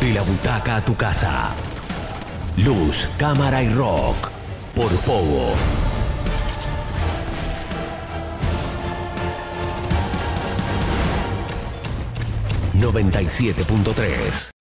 De la butaca a tu casa. Luz, cámara y rock. Por Pogo. ...97.3...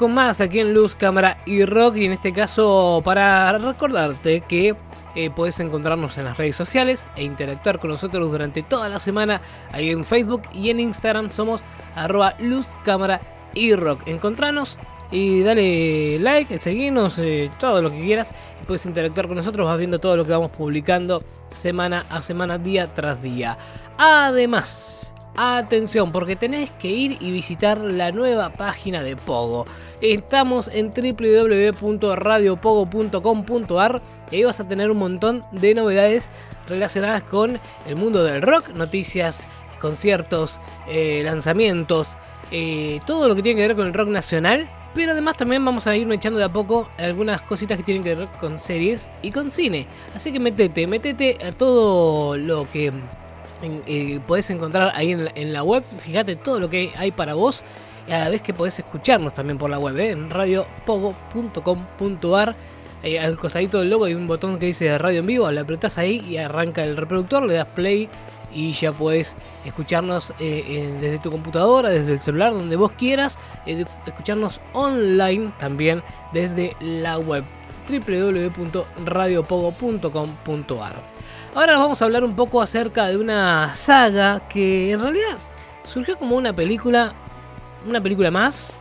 con más aquí en Luz, Cámara y Rock y en este caso para recordarte que eh, puedes encontrarnos en las redes sociales e interactuar con nosotros durante toda la semana ahí en Facebook y en Instagram somos arroba Luz, Cámara y Rock. Encontranos y dale like, seguirnos, eh, todo lo que quieras y puedes interactuar con nosotros, vas viendo todo lo que vamos publicando semana a semana, día tras día. Además, Atención, porque tenés que ir y visitar la nueva página de Pogo. Estamos en www.radiopogo.com.ar y ahí vas a tener un montón de novedades relacionadas con el mundo del rock, noticias, conciertos, eh, lanzamientos, eh, todo lo que tiene que ver con el rock nacional. Pero además también vamos a ir echando de a poco algunas cositas que tienen que ver con series y con cine. Así que metete, metete a todo lo que eh, podés encontrar ahí en la, web. Fíjate todo lo que hay para vos. Y a la vez que podés escucharnos también por la web, ¿eh? en radiopogo.com.ar. Eh, al costadito del logo hay un botón que dice radio en vivo. Le apretás ahí y arranca el reproductor, le das play y ya puedes escucharnos desde tu computadora, desde el celular, donde vos quieras. escucharnos online también desde la web www.radiopogo.com.ar. Ahora vamos a hablar un poco acerca de una saga que en realidad surgió como una película, una película más,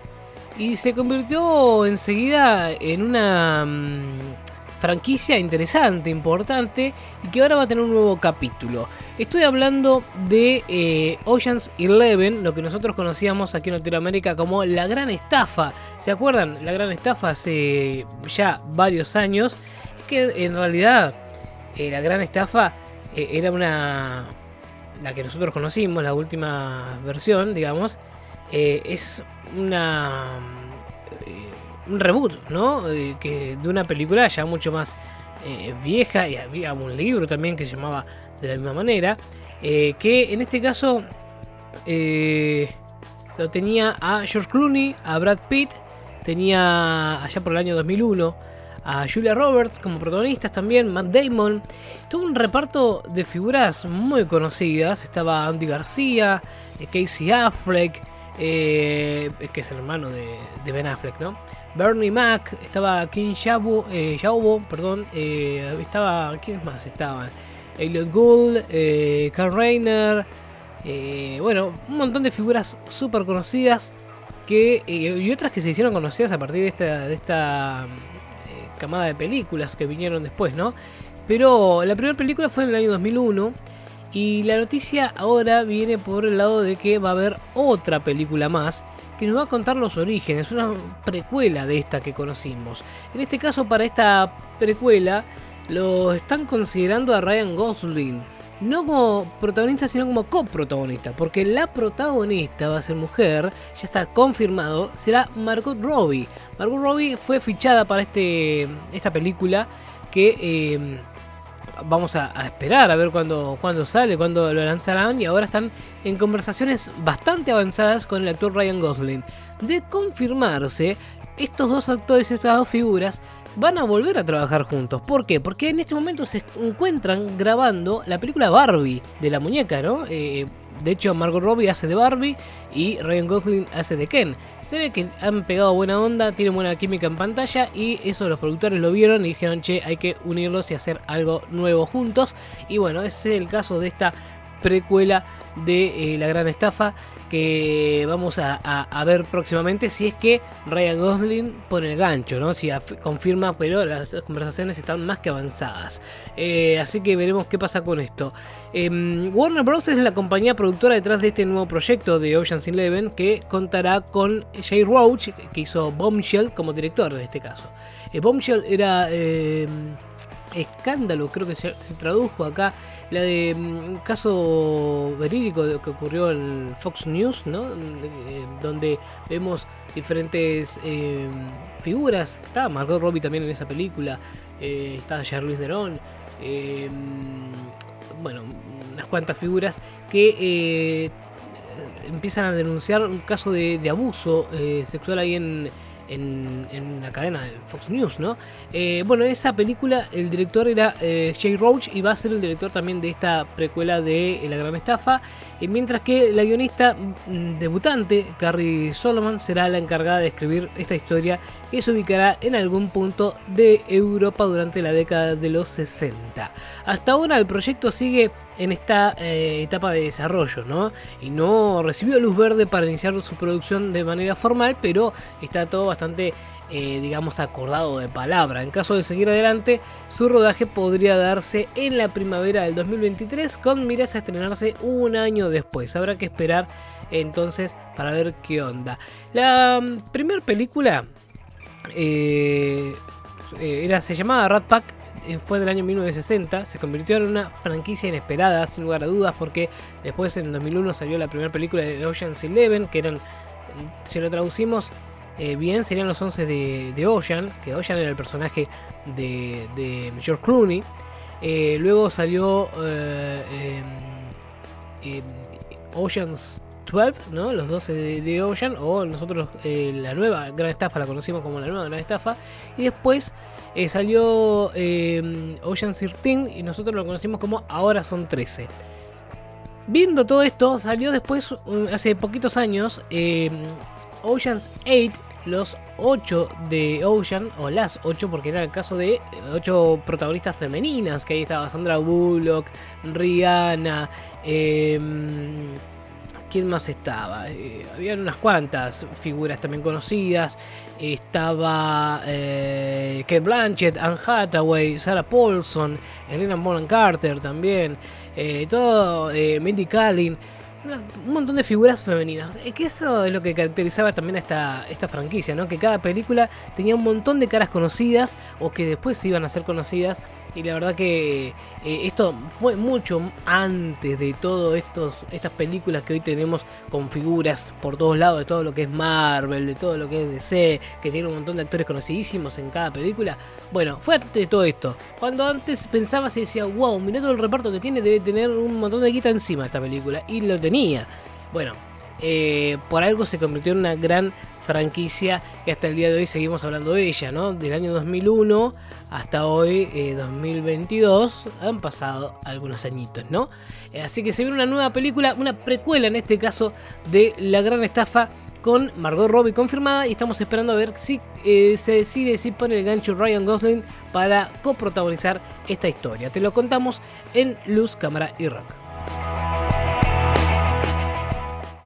y se convirtió enseguida en una mm, franquicia interesante, importante, y que ahora va a tener un nuevo capítulo. Estoy hablando de eh, Oceans Eleven, lo que nosotros conocíamos aquí en Latinoamérica como la gran estafa. ¿Se acuerdan? La gran estafa hace ya varios años. Que en realidad eh, la gran estafa eh, era una. La que nosotros conocimos, la última versión, digamos, eh, es una. un reboot, ¿no? que de una película ya mucho más vieja, y había un libro también que se llamaba de la misma manera, que en este caso lo tenía a George Clooney, a Brad Pitt, tenía allá por el año 2001 a Julia Roberts como protagonistas también, Matt Damon. Tuvo un reparto de figuras muy conocidas. Estaba Andy García, eh, Casey Affleck, eh, que es el hermano de, Ben Affleck, ¿no? Bernie Mac, estaba King Shabu, eh, perdón, eh, estaba, ¿quiénes más estaban? Elliot Gould, Carl Reiner, bueno, un montón de figuras súper conocidas que, y otras que se hicieron conocidas a partir de esta, de esta camada de películas que vinieron después, ¿no? Pero la primera película fue en el año 2001 y la noticia ahora viene por el lado de que va a haber otra película más que nos va a contar los orígenes, una precuela de esta que conocimos. En este caso, para esta precuela, lo están considerando a Ryan Gosling. No como protagonista, sino como coprotagonista. Porque la protagonista va a ser mujer, ya está confirmado, será Margot Robbie. Margot Robbie fue fichada para este, esta película que em, vamos a, esperar a ver cuándo, sale, cuándo lo lanzarán. Y ahora están en conversaciones bastante avanzadas con el actor Ryan Gosling. De confirmarse, estos dos actores, estas dos figuras, van a volver a trabajar juntos. ¿Por qué? Porque en este momento se encuentran grabando la película Barbie de la muñeca, ¿no? Eh, de hecho, Margot Robbie hace de Barbie y Ryan Gosling hace de Ken. Se ve que han pegado buena onda, tienen buena química en pantalla y eso los productores lo vieron y dijeron, che, hay que unirlos y hacer algo nuevo juntos. Y bueno, ese es el caso de esta precuela de eh, La Gran Estafa que vamos a, ver próximamente si es que Ryan Gosling pone el gancho, ¿no? Si confirma, pero las conversaciones están más que avanzadas. Eh, así que veremos qué pasa con esto. Em, Warner Bros. es la compañía productora detrás de este nuevo proyecto de Ocean's Eleven que contará con Jay Roach, que hizo Bombshell como director en este caso. Eh, Bombshell era em, escándalo, creo que se, tradujo acá, la de un mm, caso verídico que ocurrió en Fox News, ¿no? Eh, donde vemos diferentes eh, figuras. Está Margot Robbie también en esa película, eh, está Charlize Theron. bueno, unas cuantas figuras que eh, empiezan a denunciar un caso de, abuso eh, sexual ahí en, en, la cadena del Fox News, ¿no? Eh, bueno, esa película, el director era eh, Jay Roach y va a ser el director también de esta precuela de La Gran Estafa. mientras que la guionista mm, debutante, Carrie Solomon, será la encargada de escribir esta historia que se ubicará en algún punto de Europa durante la década de los 60. Hasta ahora el proyecto sigue en esta eh, etapa de desarrollo, ¿no? Y no recibió luz verde para iniciar su producción de manera formal, pero está todo bastante, eh, digamos, acordado de palabra. En caso de seguir adelante, su rodaje podría darse en la primavera del 2023 con miras a estrenarse un año después. Habrá que esperar entonces para ver qué onda. La mm, primera película eh, era, se llamaba Rat Pack fue del año 1960, se convirtió en una franquicia inesperada, sin lugar a dudas, porque después en 2001 salió la primera película de Ocean's Eleven, que eran, si lo traducimos eh, bien, serían los 11 de, Ocean, que Ocean era el personaje de, George Clooney. Eh, luego salió em, Ocean's 12, ¿no? los 12 de, Ocean, o nosotros la nueva gran estafa la conocimos como la nueva gran estafa, y después eh, salió eh, Ocean 13 y nosotros lo conocimos como Ahora son 13. Viendo todo esto, salió después, hace poquitos años, eh, Ocean's 8, los 8 de Ocean, o las 8, porque era el caso de 8 protagonistas femeninas, que ahí estaba Sandra Bullock, Rihanna, eh, ¿Quién más estaba? Eh, habían unas cuantas figuras también conocidas. Estaba eh, Kate Blanchett, Anne Hathaway, Sarah Paulson, Elena Bonham Carter también. Eh, todo, eh, Mindy Kaling un montón de figuras femeninas. Es que eso es lo que caracterizaba también a esta, esta franquicia, ¿no? Que cada película tenía un montón de caras conocidas o que después iban a ser conocidas. Y la verdad que eh, esto fue mucho antes de todas estas películas que hoy tenemos con figuras por todos lados, de todo lo que es Marvel, de todo lo que es DC, que tiene un montón de actores conocidísimos en cada película. Bueno, fue antes de todo esto. Cuando antes pensabas y decía, wow, mirá todo el reparto que tiene, debe tener un montón de guita encima esta película. Y lo tenía. Bueno, eh, por algo se convirtió en una gran franquicia que hasta el día de hoy seguimos hablando de ella, ¿no? Del año 2001 hasta hoy, 2022, eh, han pasado algunos añitos, ¿no? Eh, así que se viene una nueva película, una precuela en este caso de La Gran Estafa con Margot Robbie confirmada y estamos esperando a ver si se decide si pone el gancho Ryan Gosling para coprotagonizar esta historia. Te lo contamos en Luz, Cámara y Rock.